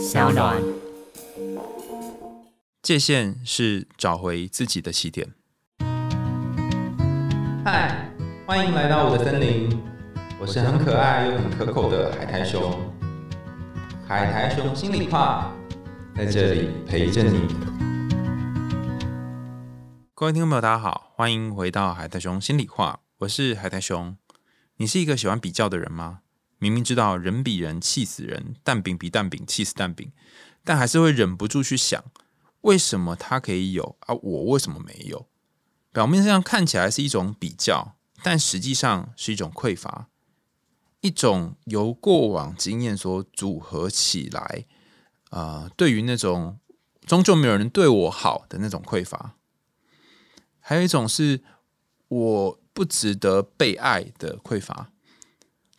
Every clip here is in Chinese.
小暖。界限是找回自己的起点。嗨，欢迎来到我的森林，我是很可爱又很可口的海苔熊。海苔熊心里话，在这里陪着你。各位听众朋友，大家好，欢迎回到海苔熊心里话，我是海苔熊。你是一个喜欢比较的人吗？明明知道人比人气死人，蛋饼比蛋饼气死蛋饼，但还是会忍不住去想。为什么他可以有啊？我为什么没有？表面上看起来是一种比较，但实际上是一种匮乏，一种由过往经验所组合起来。啊，对于那种终究没有人对我好的那种匮乏，还有一种是我不值得被爱的匮乏。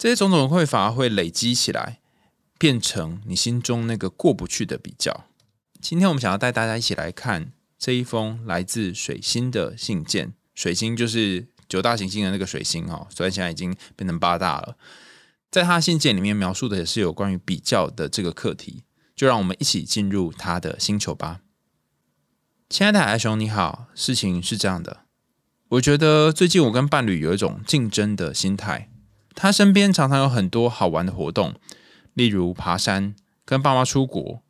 这些种种匮乏会累积起来，变成你心中那个过不去的比较。今天我们想要带大家一起来看这一封来自水星的信件。水星就是九大行星的那个水星哦，虽然现在已经变成八大了。在他信件里面描述的也是有关于比较的这个课题，就让我们一起进入他的星球吧。亲爱的海熊，你好。事情是这样的，我觉得最近我跟伴侣有一种竞争的心态。他身边常常有很多好玩的活动，例如爬山、跟爸妈出国。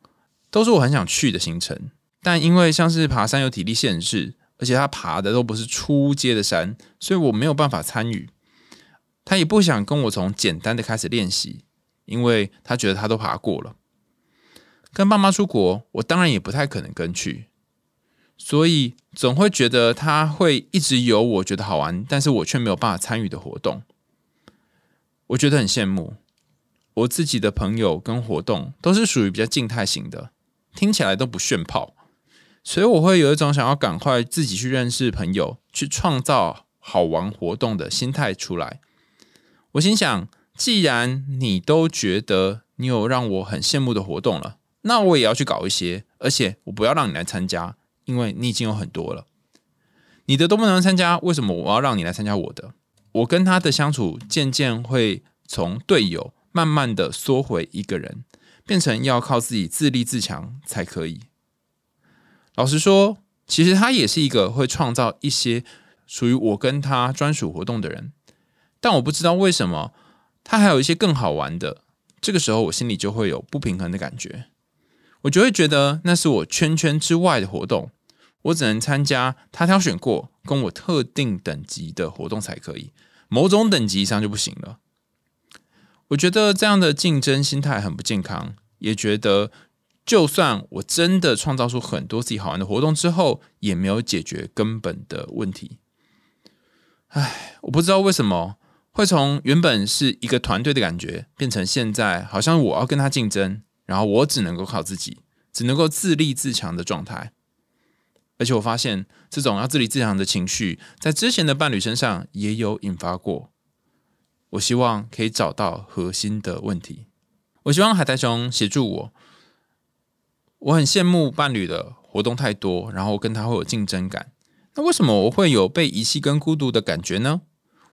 都是我很想去的行程，但因为像是爬山有体力限制，而且他爬的都不是初阶的山，所以我没有办法参与。他也不想跟我从简单的开始练习，因为他觉得他都爬过了。跟爸妈出国，我当然也不太可能跟去，所以总会觉得他会一直有我觉得好玩，但是我却没有办法参与的活动。我觉得很羡慕我自己的朋友跟活动都是属于比较静态型的。听起来都不炫炮，所以我会有一种想要赶快自己去认识朋友、去创造好玩活动的心态出来。我心想，既然你都觉得你有让我很羡慕的活动了，那我也要去搞一些，而且我不要让你来参加，因为你已经有很多了。你的都不能参加，为什么我要让你来参加我的？我跟他的相处渐渐会从队友慢慢的缩回一个人。变成要靠自己自立自强才可以。老实说，其实他也是一个会创造一些属于我跟他专属活动的人，但我不知道为什么他还有一些更好玩的。这个时候，我心里就会有不平衡的感觉，我就会觉得那是我圈圈之外的活动，我只能参加他挑选过跟我特定等级的活动才可以，某种等级以上就不行了。我觉得这样的竞争心态很不健康，也觉得就算我真的创造出很多自己好玩的活动之后，也没有解决根本的问题。唉，我不知道为什么会从原本是一个团队的感觉，变成现在好像我要跟他竞争，然后我只能够靠自己，只能够自立自强的状态。而且我发现这种要自立自强的情绪，在之前的伴侣身上也有引发过。我希望可以找到核心的问题。我希望海苔熊协助我。我很羡慕伴侣的活动太多，然后跟他会有竞争感。那为什么我会有被遗弃跟孤独的感觉呢？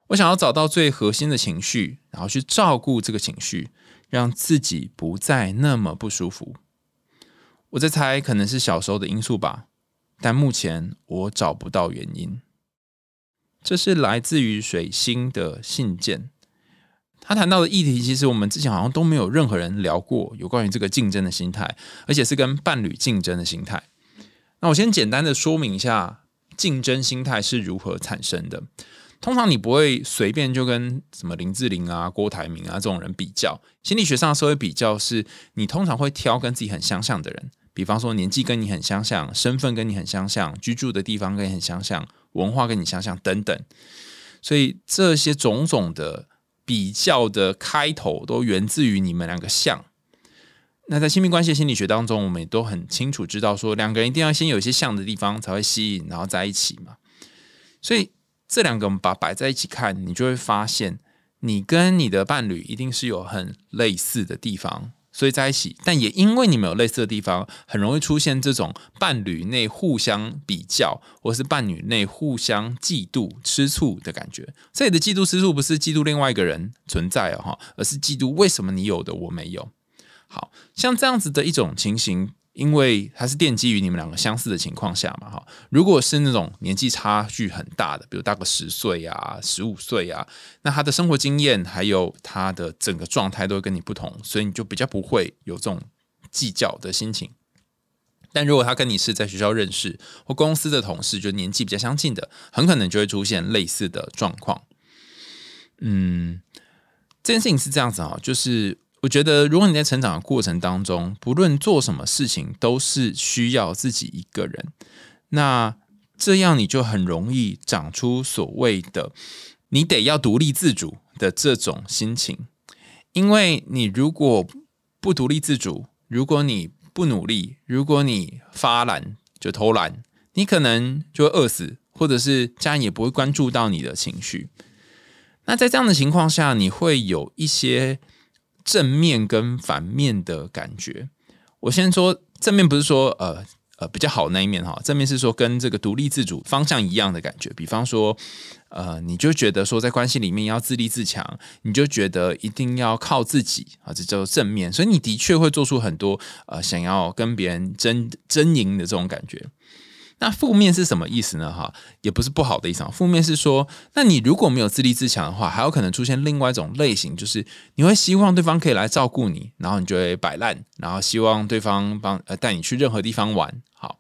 我想要找到最核心的情绪，然后去照顾这个情绪，让自己不再那么不舒服。我在猜，可能是小时候的因素吧，但目前我找不到原因。这是来自于水星的信件。他谈到的议题，其实我们之前好像都没有任何人聊过，有关于这个竞争的心态，而且是跟伴侣竞争的心态。那我先简单的说明一下，竞争心态是如何产生的。通常你不会随便就跟什么林志玲啊、郭台铭啊这种人比较。心理学上社会比较，是你通常会挑跟自己很相像的人，比方说年纪跟你很相像，身份跟你很相像，居住的地方跟你很相像，文化跟你相像等等。所以这些种种的。比较的开头都源自于你们两个像。那在亲密关系心理学当中，我们也都很清楚知道，说两个人一定要先有一些像的地方才会吸引，然后在一起嘛。所以这两个我们把摆在一起看，你就会发现，你跟你的伴侣一定是有很类似的地方。所以在一起，但也因为你们有类似的地方，很容易出现这种伴侣内互相比较，或是伴侣内互相嫉妒、吃醋的感觉。这里的嫉妒、吃醋不是嫉妒另外一个人存在哦，哈，而是嫉妒为什么你有的我没有。好像这样子的一种情形。因为它是奠基于你们两个相似的情况下嘛，哈。如果是那种年纪差距很大的，比如大个十岁啊、十五岁啊，那他的生活经验还有他的整个状态都会跟你不同，所以你就比较不会有这种计较的心情。但如果他跟你是在学校认识或公司的同事，就年纪比较相近的，很可能就会出现类似的状况。嗯，这件事情是这样子啊，就是。我觉得，如果你在成长的过程当中，不论做什么事情，都是需要自己一个人，那这样你就很容易长出所谓的“你得要独立自主”的这种心情。因为你如果不独立自主，如果你不努力，如果你发懒就偷懒，你可能就会饿死，或者是家人也不会关注到你的情绪。那在这样的情况下，你会有一些。正面跟反面的感觉，我先说正面，不是说呃呃比较好那一面哈。正面是说跟这个独立自主方向一样的感觉，比方说呃，你就觉得说在关系里面要自立自强，你就觉得一定要靠自己啊，这叫做正面。所以你的确会做出很多呃想要跟别人争争赢的这种感觉。那负面是什么意思呢？哈，也不是不好的意思。负面是说，那你如果没有自立自强的话，还有可能出现另外一种类型，就是你会希望对方可以来照顾你，然后你就会摆烂，然后希望对方帮呃带你去任何地方玩。好，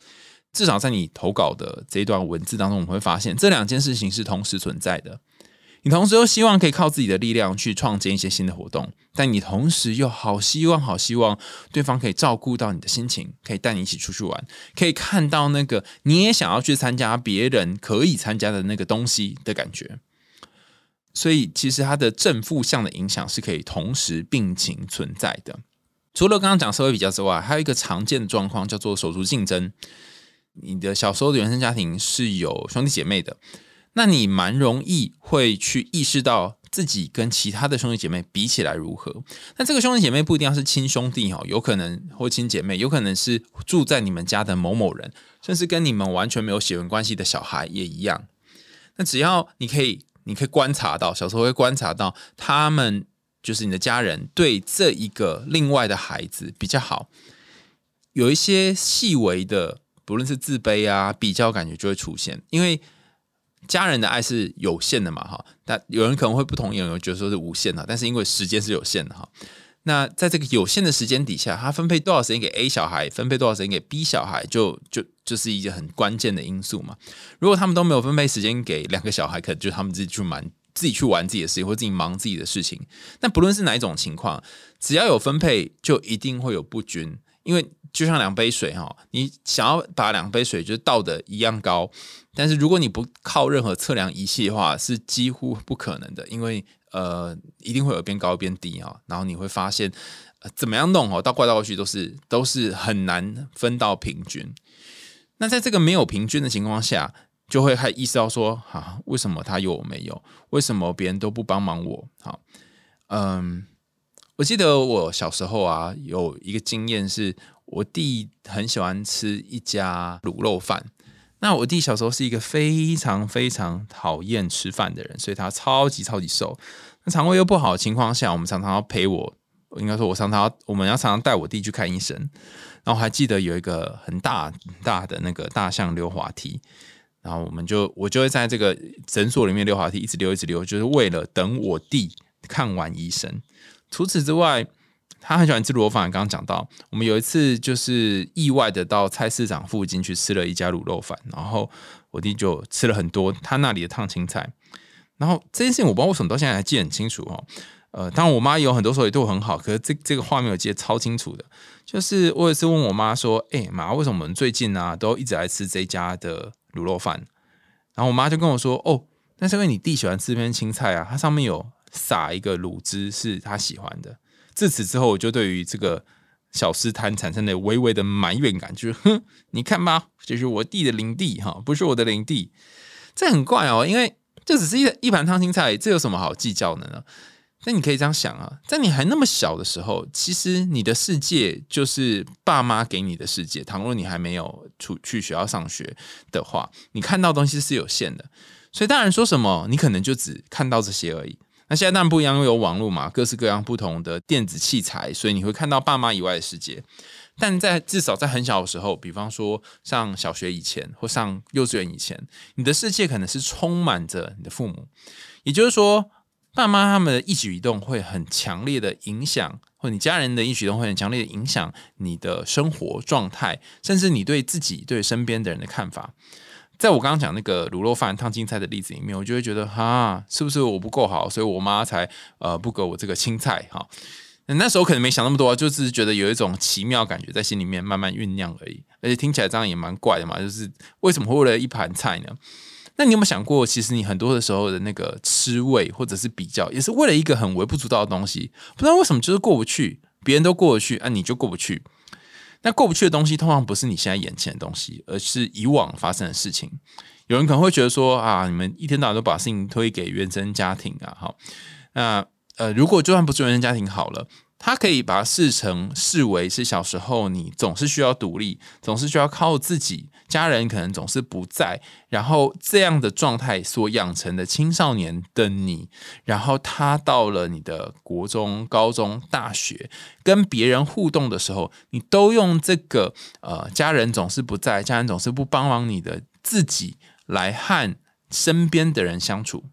至少在你投稿的这一段文字当中，我们会发现这两件事情是同时存在的。你同时又希望可以靠自己的力量去创建一些新的活动，但你同时又好希望、好希望对方可以照顾到你的心情，可以带你一起出去玩，可以看到那个你也想要去参加别人可以参加的那个东西的感觉。所以，其实它的正负向的影响是可以同时并行存在的。除了刚刚讲社会比较之外，还有一个常见的状况叫做手足竞争。你的小时候的原生家庭是有兄弟姐妹的。那你蛮容易会去意识到自己跟其他的兄弟姐妹比起来如何？那这个兄弟姐妹不一定要是亲兄弟哈，有可能或亲姐妹，有可能是住在你们家的某某人，甚至跟你们完全没有血缘关系的小孩也一样。那只要你可以，你可以观察到，小时候会观察到他们就是你的家人对这一个另外的孩子比较好，有一些细微的，不论是自卑啊、比较感觉就会出现，因为。家人的爱是有限的嘛，哈，但有人可能会不同意，有人觉得说是无限的，但是因为时间是有限的，哈，那在这个有限的时间底下，他分配多少时间给 A 小孩，分配多少时间给 B 小孩，就就就是一个很关键的因素嘛。如果他们都没有分配时间给两个小孩，可能就他们自己去玩自己去玩自己的事情，或自己忙自己的事情。但不论是哪一种情况，只要有分配，就一定会有不均，因为。就像两杯水哈，你想要把两杯水就倒的一样高，但是如果你不靠任何测量仪器的话，是几乎不可能的，因为呃一定会有边高边低啊，然后你会发现怎么样弄哦，倒过来倒过去都是都是很难分到平均。那在这个没有平均的情况下，就会还意识到说，哈，为什么他有我没有？为什么别人都不帮忙我？好，嗯，我记得我小时候啊，有一个经验是。我弟很喜欢吃一家卤肉饭。那我弟小时候是一个非常非常讨厌吃饭的人，所以他超级超级瘦。那肠胃又不好的情况下，我们常常要陪我，应该说，我常常要我们要常常带我弟去看医生。然后还记得有一个很大大的那个大象溜滑梯，然后我们就我就会在这个诊所里面溜滑梯，一直溜一直溜，就是为了等我弟看完医生。除此之外。他很喜欢吃卤肉饭，刚刚讲到，我们有一次就是意外的到菜市场附近去吃了一家卤肉饭，然后我弟就吃了很多他那里的烫青菜，然后这件事情我不知道为什么到现在还记得很清楚哦。呃，当然我妈有很多时候也对我很好，可是这这个画面我记得超清楚的，就是我有一次问我妈说：“哎妈，为什么我们最近啊都一直来吃这家的卤肉饭？”然后我妈就跟我说：“哦，那是因为你弟喜欢吃片青菜啊，它上面有撒一个卤汁是他喜欢的。”自此之后，我就对于这个小吃摊产生了微微的埋怨感，就是哼，你看吧，这是我弟的领地哈，不是我的领地，这很怪哦，因为这只是一一盘烫青菜，这有什么好计较的呢？那你可以这样想啊，在你还那么小的时候，其实你的世界就是爸妈给你的世界。倘若你还没有出去学校上学的话，你看到东西是有限的，所以大人说什么，你可能就只看到这些而已。那现在当然不一样，因为有网络嘛，各式各样不同的电子器材，所以你会看到爸妈以外的世界。但在至少在很小的时候，比方说上小学以前或上幼稚园以前，你的世界可能是充满着你的父母，也就是说，爸妈他们的一举一动会很强烈的影响，或你家人的一举一动会很强烈的影响你的生活状态，甚至你对自己对身边的人的看法。在我刚刚讲那个卤肉饭烫青菜的例子里面，我就会觉得哈，是不是我不够好，所以我妈才呃不给我这个青菜哈。那时候可能没想那么多，就是觉得有一种奇妙感觉在心里面慢慢酝酿而已，而且听起来这样也蛮怪的嘛。就是为什么会为了一盘菜呢？那你有没有想过，其实你很多的时候的那个吃味或者是比较，也是为了一个很微不足道的东西，不知道为什么就是过不去，别人都过得去，啊，你就过不去。那过不去的东西，通常不是你现在眼前的东西，而是以往发生的事情。有人可能会觉得说啊，你们一天到晚都把事情推给原生家庭啊，好，那。呃，如果就算不是原生家庭好了，他可以把它视成视为是小时候你总是需要独立，总是需要靠自己，家人可能总是不在，然后这样的状态所养成的青少年的你，然后他到了你的国中、高中、大学，跟别人互动的时候，你都用这个呃，家人总是不在，家人总是不帮忙你的自己来和身边的人相处。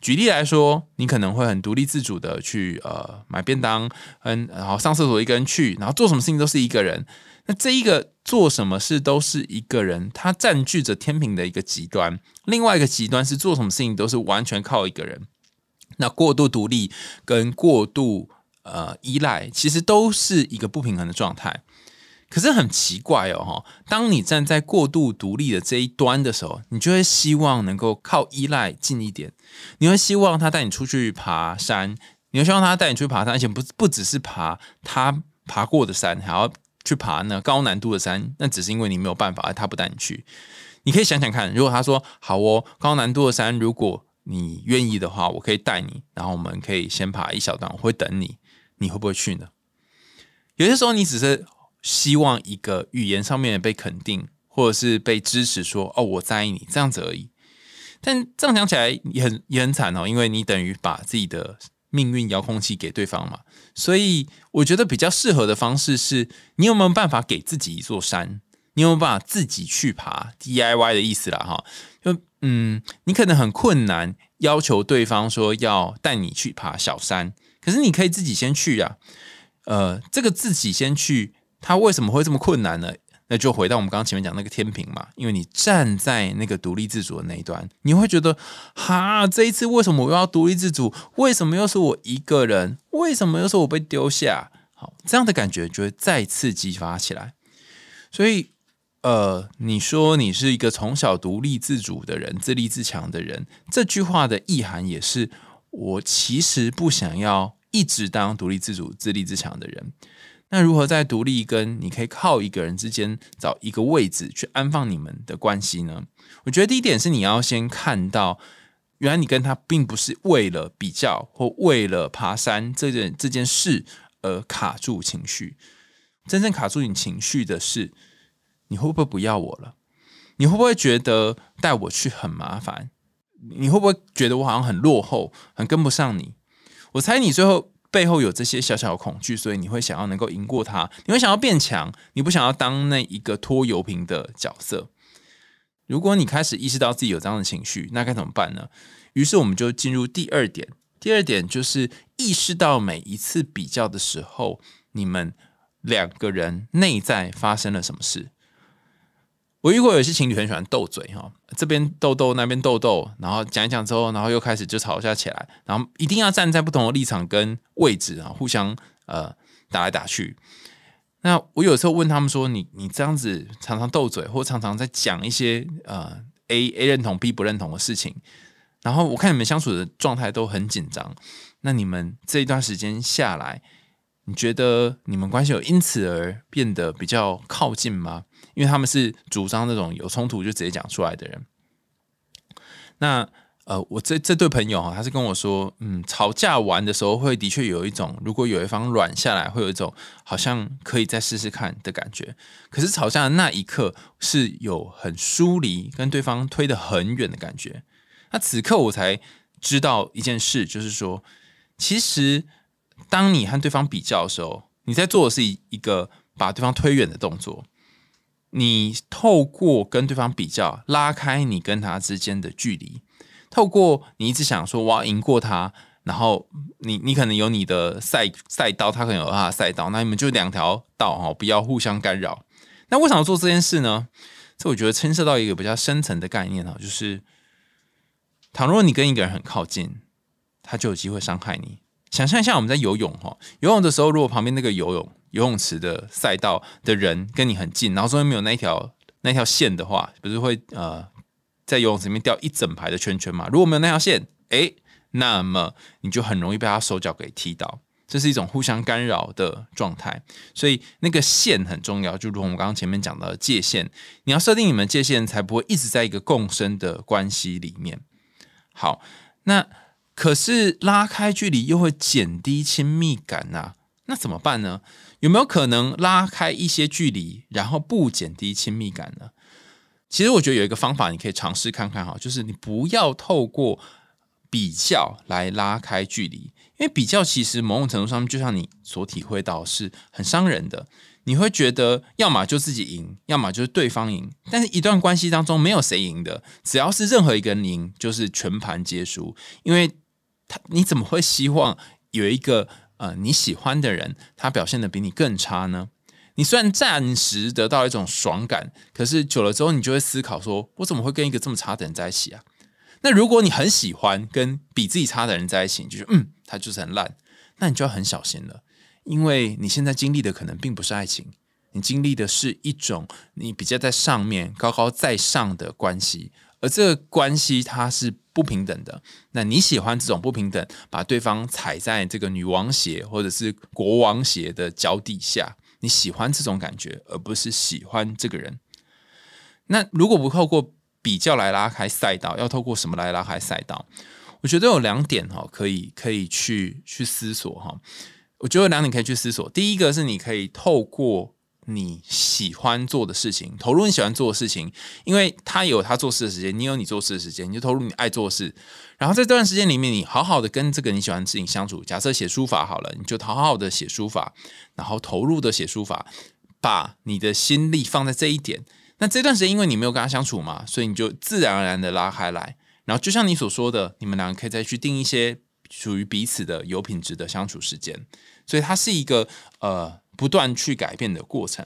举例来说，你可能会很独立自主的去呃买便当，嗯，然后上厕所一个人去，然后做什么事情都是一个人。那这一个做什么事都是一个人，他占据着天平的一个极端。另外一个极端是做什么事情都是完全靠一个人。那过度独立跟过度呃依赖，其实都是一个不平衡的状态。可是很奇怪哦，当你站在过度独立的这一端的时候，你就会希望能够靠依赖近一点。你会希望他带你出去爬山，你会希望他带你出去爬山，而且不不只是爬他爬过的山，还要去爬那高难度的山。那只是因为你没有办法，他不带你去。你可以想想看，如果他说好哦，高难度的山，如果你愿意的话，我可以带你，然后我们可以先爬一小段，我会等你，你会不会去呢？有些时候，你只是。希望一个语言上面被肯定，或者是被支持，说哦我在意你这样子而已。但这样讲起来也很也很惨哦，因为你等于把自己的命运遥控器给对方嘛。所以我觉得比较适合的方式是，你有没有办法给自己一座山？你有没有办法自己去爬 DIY 的意思啦？哈，就嗯，你可能很困难要求对方说要带你去爬小山，可是你可以自己先去呀。呃，这个自己先去。他为什么会这么困难呢？那就回到我们刚刚前面讲那个天平嘛，因为你站在那个独立自主的那一端，你会觉得，哈，这一次为什么我要独立自主？为什么又是我一个人？为什么又是我被丢下？好，这样的感觉就会再次激发起来。所以，呃，你说你是一个从小独立自主的人，自立自强的人，这句话的意涵也是，我其实不想要一直当独立自主、自立自强的人。那如何在独立跟你可以靠一个人之间找一个位置去安放你们的关系呢？我觉得第一点是你要先看到，原来你跟他并不是为了比较或为了爬山这件这件事而卡住情绪，真正卡住你情绪的是，你会不会不要我了？你会不会觉得带我去很麻烦？你会不会觉得我好像很落后，很跟不上你？我猜你最后。背后有这些小小的恐惧，所以你会想要能够赢过他，你会想要变强，你不想要当那一个拖油瓶的角色。如果你开始意识到自己有这样的情绪，那该怎么办呢？于是我们就进入第二点，第二点就是意识到每一次比较的时候，你们两个人内在发生了什么事。我遇过有些情侣很喜欢斗嘴哈，这边斗斗那边斗斗，然后讲一讲之后，然后又开始就吵架起来，然后一定要站在不同的立场跟位置啊，互相呃打来打去。那我有时候问他们说：“你你这样子常常斗嘴，或常常在讲一些呃 A A 认同 B 不认同的事情，然后我看你们相处的状态都很紧张，那你们这一段时间下来，你觉得你们关系有因此而变得比较靠近吗？”因为他们是主张那种有冲突就直接讲出来的人。那呃，我这这对朋友哈，他是跟我说，嗯，吵架完的时候会的确有一种，如果有一方软下来，会有一种好像可以再试试看的感觉。可是吵架的那一刻是有很疏离，跟对方推得很远的感觉。那此刻我才知道一件事，就是说，其实当你和对方比较的时候，你在做的是一一个把对方推远的动作。你透过跟对方比较，拉开你跟他之间的距离。透过你一直想说我要赢过他，然后你你可能有你的赛赛道，他可能有他的赛道，那你们就两条道哈，不要互相干扰。那为什么做这件事呢？这我觉得牵涉到一个比较深层的概念哈，就是倘若你跟一个人很靠近，他就有机会伤害你。想象一下，我们在游泳哈，游泳的时候，如果旁边那个游泳游泳池的赛道的人跟你很近，然后中间没有那一条那条线的话，不是会呃在游泳池里面掉一整排的圈圈嘛？如果没有那条线，诶，那么你就很容易被他手脚给踢到。这是一种互相干扰的状态，所以那个线很重要，就如我们刚刚前面讲到的界限，你要设定你们界限，才不会一直在一个共生的关系里面。好，那可是拉开距离又会减低亲密感呐，那怎么办呢？有没有可能拉开一些距离，然后不减低亲密感呢？其实我觉得有一个方法，你可以尝试看看哈，就是你不要透过比较来拉开距离。因为比较其实某种程度上面，就像你所体会到，是很伤人的。你会觉得，要么就自己赢，要么就是对方赢。但是，一段关系当中没有谁赢的，只要是任何一个人赢，就是全盘皆输。因为他，你怎么会希望有一个呃你喜欢的人，他表现的比你更差呢？你虽然暂时得到一种爽感，可是久了之后，你就会思考说，我怎么会跟一个这么差的人在一起啊？那如果你很喜欢跟比自己差的人在一起，就是嗯，他就是很烂，那你就要很小心了，因为你现在经历的可能并不是爱情，你经历的是一种你比较在上面高高在上的关系，而这个关系它是不平等的。那你喜欢这种不平等，把对方踩在这个女王鞋或者是国王鞋的脚底下，你喜欢这种感觉，而不是喜欢这个人。那如果不透过。比较来拉开赛道，要透过什么来拉开赛道？我觉得有两点哈，可以可以去去思索哈。我觉得有两点可以去思索。第一个是你可以透过你喜欢做的事情，投入你喜欢做的事情，因为他有他做事的时间，你有你做事的时间，你就投入你爱做的事。然后在这段时间里面，你好好的跟这个你喜欢的事情相处。假设写书法好了，你就好好的写书法，然后投入的写书法，把你的心力放在这一点。那这段时间，因为你没有跟他相处嘛，所以你就自然而然的拉开来。然后就像你所说的，你们两个可以再去定一些属于彼此的有品质的相处时间。所以它是一个呃不断去改变的过程。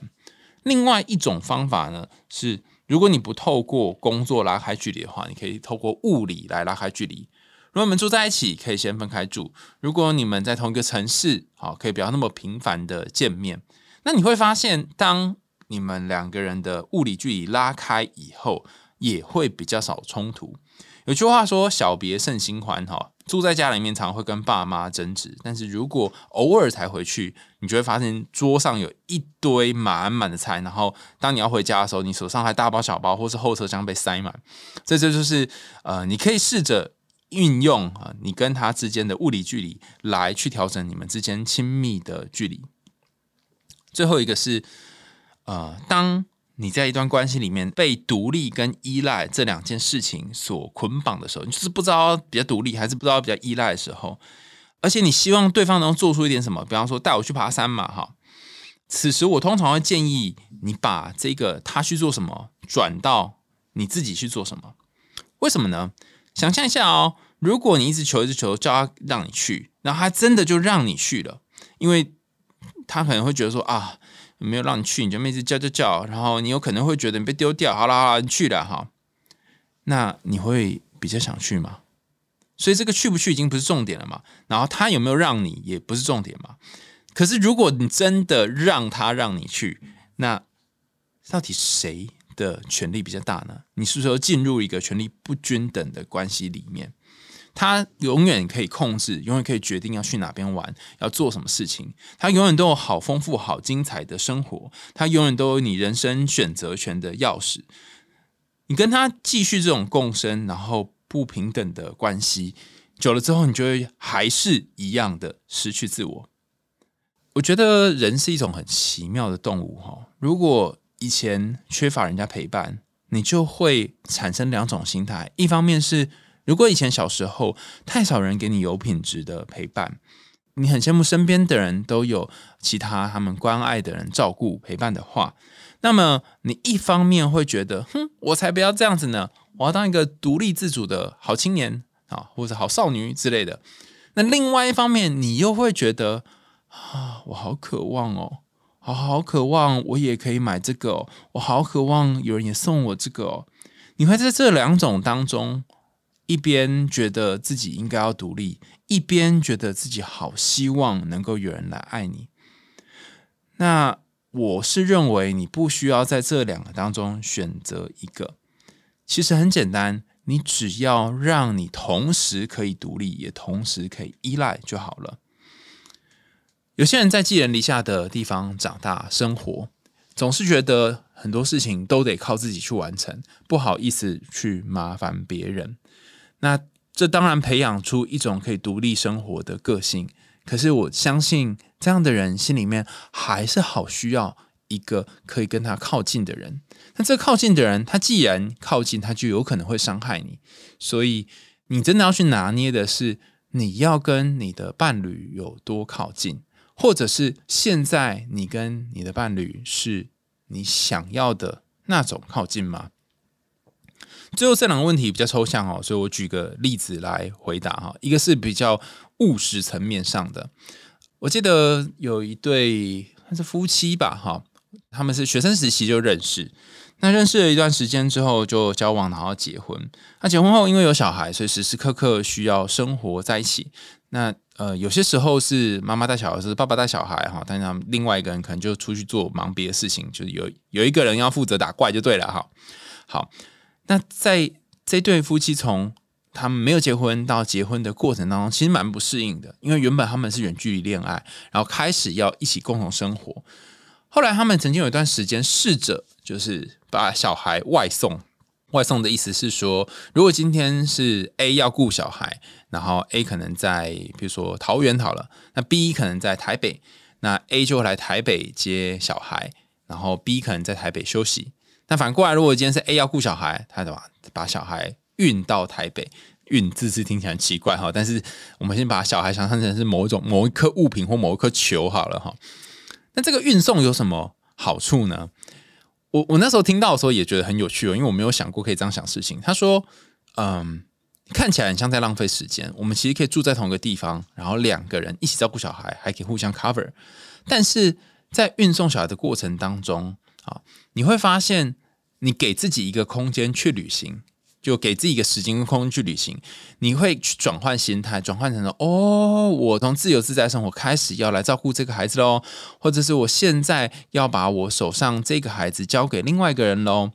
另外一种方法呢，是如果你不透过工作拉开距离的话，你可以透过物理来拉开距离。如果你们住在一起，可以先分开住；如果你们在同一个城市，好，可以不要那么频繁的见面。那你会发现，当你们两个人的物理距离拉开以后，也会比较少冲突。有句话说“小别胜新欢”哈，住在家里面常会跟爸妈争执，但是如果偶尔才回去，你就会发现桌上有一堆满满的菜，然后当你要回家的时候，你手上还大包小包，或是后车厢被塞满。这这就是呃，你可以试着运用啊，你跟他之间的物理距离来去调整你们之间亲密的距离。最后一个是。呃，当你在一段关系里面被独立跟依赖这两件事情所捆绑的时候，你就是不知道比较独立还是不知道比较依赖的时候，而且你希望对方能做出一点什么，比方说带我去爬山嘛，哈。此时我通常会建议你把这个他去做什么转到你自己去做什么。为什么呢？想象一下哦，如果你一直求一直求叫他让你去，然后他真的就让你去了，因为他可能会觉得说啊。没有让你去，你就一直叫叫叫，然后你有可能会觉得你被丢掉。好了好了，你去了哈，那你会比较想去吗？所以这个去不去已经不是重点了嘛。然后他有没有让你也不是重点嘛。可是如果你真的让他让你去，那到底谁的权利比较大呢？你是不是要进入一个权力不均等的关系里面？他永远可以控制，永远可以决定要去哪边玩，要做什么事情。他永远都有好丰富、好精彩的生活。他永远都有你人生选择权的钥匙。你跟他继续这种共生，然后不平等的关系，久了之后，你就会还是一样的失去自我。我觉得人是一种很奇妙的动物哈。如果以前缺乏人家陪伴，你就会产生两种心态：一方面是如果以前小时候太少人给你有品质的陪伴，你很羡慕身边的人都有其他他们关爱的人照顾陪伴的话，那么你一方面会觉得，哼，我才不要这样子呢，我要当一个独立自主的好青年啊，或者好少女之类的。那另外一方面，你又会觉得啊，我好渴望哦，好好渴望我也可以买这个哦，我好渴望有人也送我这个哦。你会在这两种当中，一边觉得自己应该要独立。一边觉得自己好希望能够有人来爱你，那我是认为你不需要在这两个当中选择一个，其实很简单，你只要让你同时可以独立，也同时可以依赖就好了。有些人在寄人篱下的地方长大生活，总是觉得很多事情都得靠自己去完成，不好意思去麻烦别人。那这当然培养出一种可以独立生活的个性，可是我相信这样的人心里面还是好需要一个可以跟他靠近的人。那这靠近的人，他既然靠近，他就有可能会伤害你。所以你真的要去拿捏的是，你要跟你的伴侣有多靠近，或者是现在你跟你的伴侣是你想要的那种靠近吗？最后这两个问题比较抽象哦，所以我举个例子来回答哈。一个是比较务实层面上的，我记得有一对他是夫妻吧，哈，他们是学生时期就认识，那认识了一段时间之后就交往，然后结婚。那结婚后因为有小孩，所以时时刻刻需要生活在一起。那呃，有些时候是妈妈带小孩，是爸爸带小孩哈，但是他们另外一个人可能就出去做忙别的事情，就是有有一个人要负责打怪就对了哈。好。那在这对夫妻从他们没有结婚到结婚的过程当中，其实蛮不适应的，因为原本他们是远距离恋爱，然后开始要一起共同生活。后来他们曾经有一段时间试着就是把小孩外送，外送的意思是说，如果今天是 A 要顾小孩，然后 A 可能在比如说桃园好了，那 B 可能在台北，那 A 就会来台北接小孩，然后 B 可能在台北休息。那反过来，如果今天是 A 要顾小孩，他怎么把小孩运到台北？运字字听起来很奇怪哈，但是我们先把小孩想象成是某一种某一颗物品或某一颗球好了哈。那这个运送有什么好处呢？我我那时候听到的时候也觉得很有趣哦，因为我没有想过可以这样想事情。他说：“嗯，看起来很像在浪费时间。我们其实可以住在同一个地方，然后两个人一起照顾小孩，还可以互相 cover。但是在运送小孩的过程当中啊，你会发现。”你给自己一个空间去旅行，就给自己一个时间空间去旅行，你会去转换心态，转换成了哦，我从自由自在生活开始要来照顾这个孩子喽，或者是我现在要把我手上这个孩子交给另外一个人喽。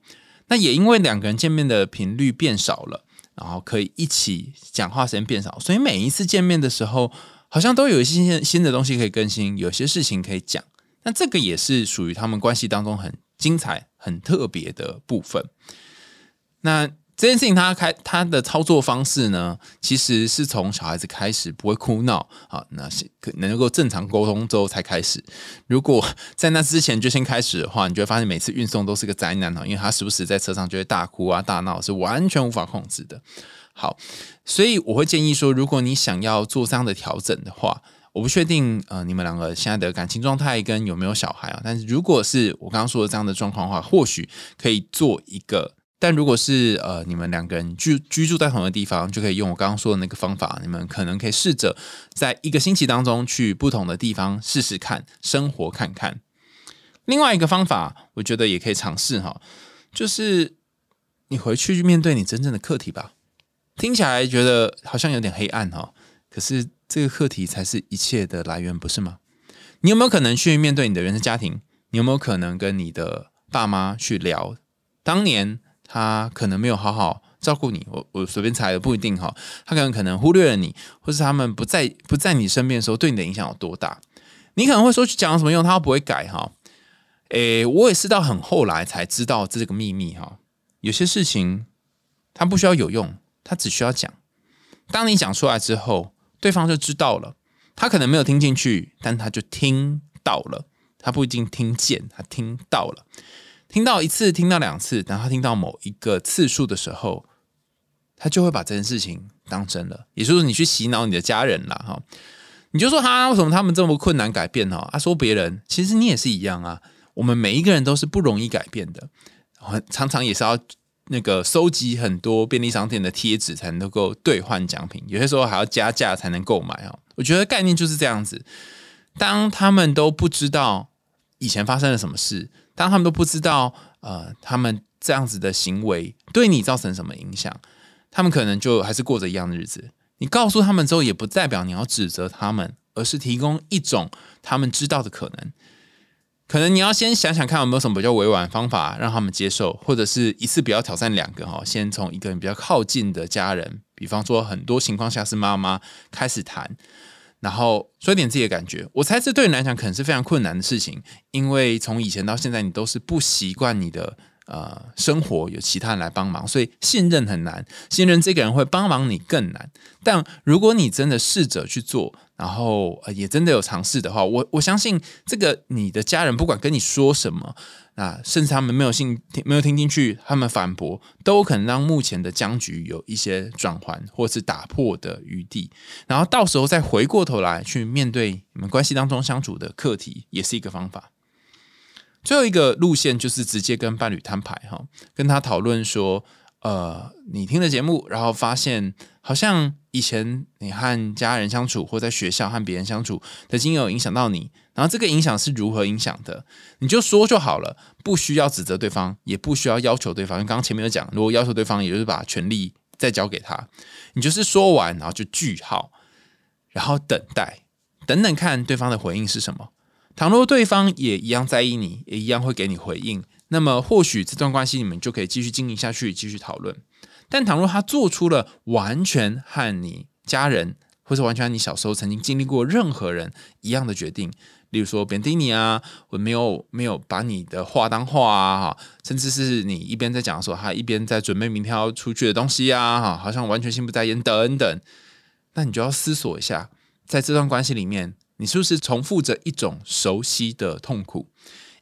那也因为两个人见面的频率变少了，然后可以一起讲话时间变少，所以每一次见面的时候，好像都有一些新的东西可以更新，有些事情可以讲。那这个也是属于他们关系当中很精彩。很特别的部分。那这件事情，他开他的操作方式呢，其实是从小孩子开始不会哭闹啊，那是能够正常沟通之后才开始。如果在那之前就先开始的话，你就会发现每次运送都是个灾难哈，因为他时不时在车上就会大哭啊、大闹，是完全无法控制的。好，所以我会建议说，如果你想要做这样的调整的话。我不确定，呃，你们两个现在的感情状态跟有没有小孩啊？但是如果是我刚刚说的这样的状况的话，或许可以做一个。但如果是呃，你们两个人居居住在同一个地方，就可以用我刚刚说的那个方法。你们可能可以试着在一个星期当中去不同的地方试试看，生活看看。另外一个方法，我觉得也可以尝试哈，就是你回去面对你真正的课题吧。听起来觉得好像有点黑暗哈，可是。这个课题才是一切的来源，不是吗？你有没有可能去面对你的原生家庭？你有没有可能跟你的爸妈去聊，当年他可能没有好好照顾你？我我随便猜的，不一定哈。他可能可能忽略了你，或是他们不在不在你身边的时候，对你的影响有多大？你可能会说去讲什么用？他不会改哈。诶，我也是到很后来才知道这个秘密哈。有些事情他不需要有用，他只需要讲。当你讲出来之后。对方就知道了，他可能没有听进去，但他就听到了。他不一定听见，他听到了。听到一次，听到两次，等他听到某一个次数的时候，他就会把这件事情当真了。也就是，你去洗脑你的家人了哈，你就说啊为什么他们这么困难改变哈？他说别人，其实你也是一样啊。我们每一个人都是不容易改变的，常常也是要那个收集很多便利商店的贴纸才能够兑换奖品，有些时候还要加价才能购买啊。我觉得概念就是这样子。当他们都不知道以前发生了什么事，当他们都不知道呃他们这样子的行为对你造成什么影响，他们可能就还是过着一样的日子。你告诉他们之后，也不代表你要指责他们，而是提供一种他们知道的可能。可能你要先想想看有没有什么比较委婉的方法让他们接受，或者是一次不要挑战两个哈，先从一个人比较靠近的家人，比方说很多情况下是妈妈开始谈，然后说一点自己的感觉。我猜这对你来讲可能是非常困难的事情，因为从以前到现在你都是不习惯你的。呃，生活有其他人来帮忙，所以信任很难。信任这个人会帮忙你更难。但如果你真的试着去做，然后也真的有尝试的话，我我相信这个你的家人不管跟你说什么，那甚至他们没有信没有听进去，他们反驳，都可能让目前的僵局有一些转换或是打破的余地。然后到时候再回过头来去面对你们关系当中相处的课题，也是一个方法。最后一个路线就是直接跟伴侣摊牌哈，跟他讨论说，呃，你听了节目，然后发现好像以前你和家人相处，或在学校和别人相处的经有影响到你，然后这个影响是如何影响的，你就说就好了，不需要指责对方，也不需要要求对方。因为刚刚前面有讲，如果要求对方，也就是把权力再交给他，你就是说完，然后就句号，然后等待，等等看对方的回应是什么。倘若对方也一样在意你，也一样会给你回应，那么或许这段关系你们就可以继续经营下去，继续讨论。但倘若他做出了完全和你家人，或者完全你小时候曾经经历过任何人一样的决定，例如说贬低你啊，我没有没有把你的话当话啊，甚至是你一边在讲说他一边在准备明天要出去的东西啊，哈，好像完全心不在焉等等，那你就要思索一下，在这段关系里面。你是不是重复着一种熟悉的痛苦？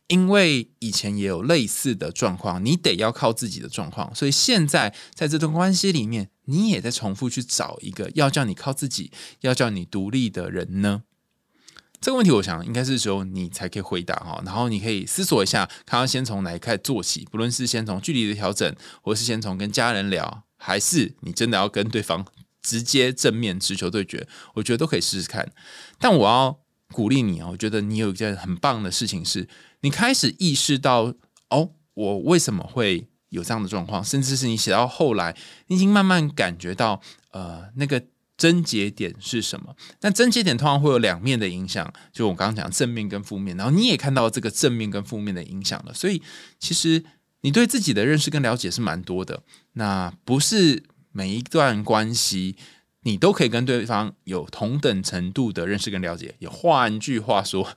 因为以前也有类似的状况，你得要靠自己的状况，所以现在在这段关系里面，你也在重复去找一个要叫你靠自己、要叫你独立的人呢？这个问题，我想应该是只有你才可以回答哈。然后你可以思索一下，看要先从哪一开始做起，不论是先从距离的调整，或是先从跟家人聊，还是你真的要跟对方。直接正面直球对决，我觉得都可以试试看。但我要鼓励你啊，我觉得你有一件很棒的事情，是你开始意识到哦，我为什么会有这样的状况，甚至是你写到后来，你已经慢慢感觉到呃，那个症结点是什么？那症结点通常会有两面的影响，就我刚刚讲正面跟负面，然后你也看到这个正面跟负面的影响了。所以其实你对自己的认识跟了解是蛮多的，那不是。每一段关系，你都可以跟对方有同等程度的认识跟了解。也换句话说，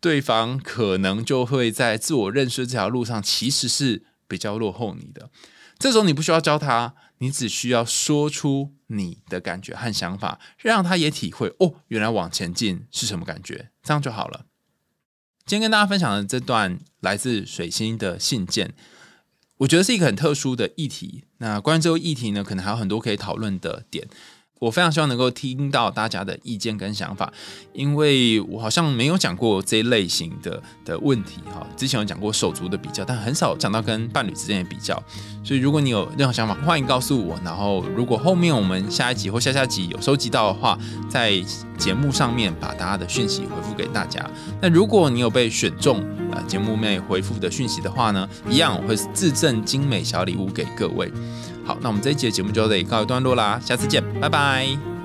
对方可能就会在自我认识这条路上，其实是比较落后你的。这时候你不需要教他，你只需要说出你的感觉和想法，让他也体会哦，原来往前进是什么感觉，这样就好了。今天跟大家分享的这段来自水星的信件。我觉得是一个很特殊的议题。那关于这个议题呢，可能还有很多可以讨论的点。我非常希望能够听到大家的意见跟想法，因为我好像没有讲过这一类型的的问题哈。之前有讲过手足的比较，但很少讲到跟伴侣之间的比较。所以如果你有任何想法，欢迎告诉我。然后如果后面我们下一集或下下集有收集到的话，在节目上面把大家的讯息回复给大家。那如果你有被选中，呃，节目内回复的讯息的话呢，一样我会自赠精美小礼物给各位。好，那我们这一集的节目就到这里告一段落啦，下次见，拜拜。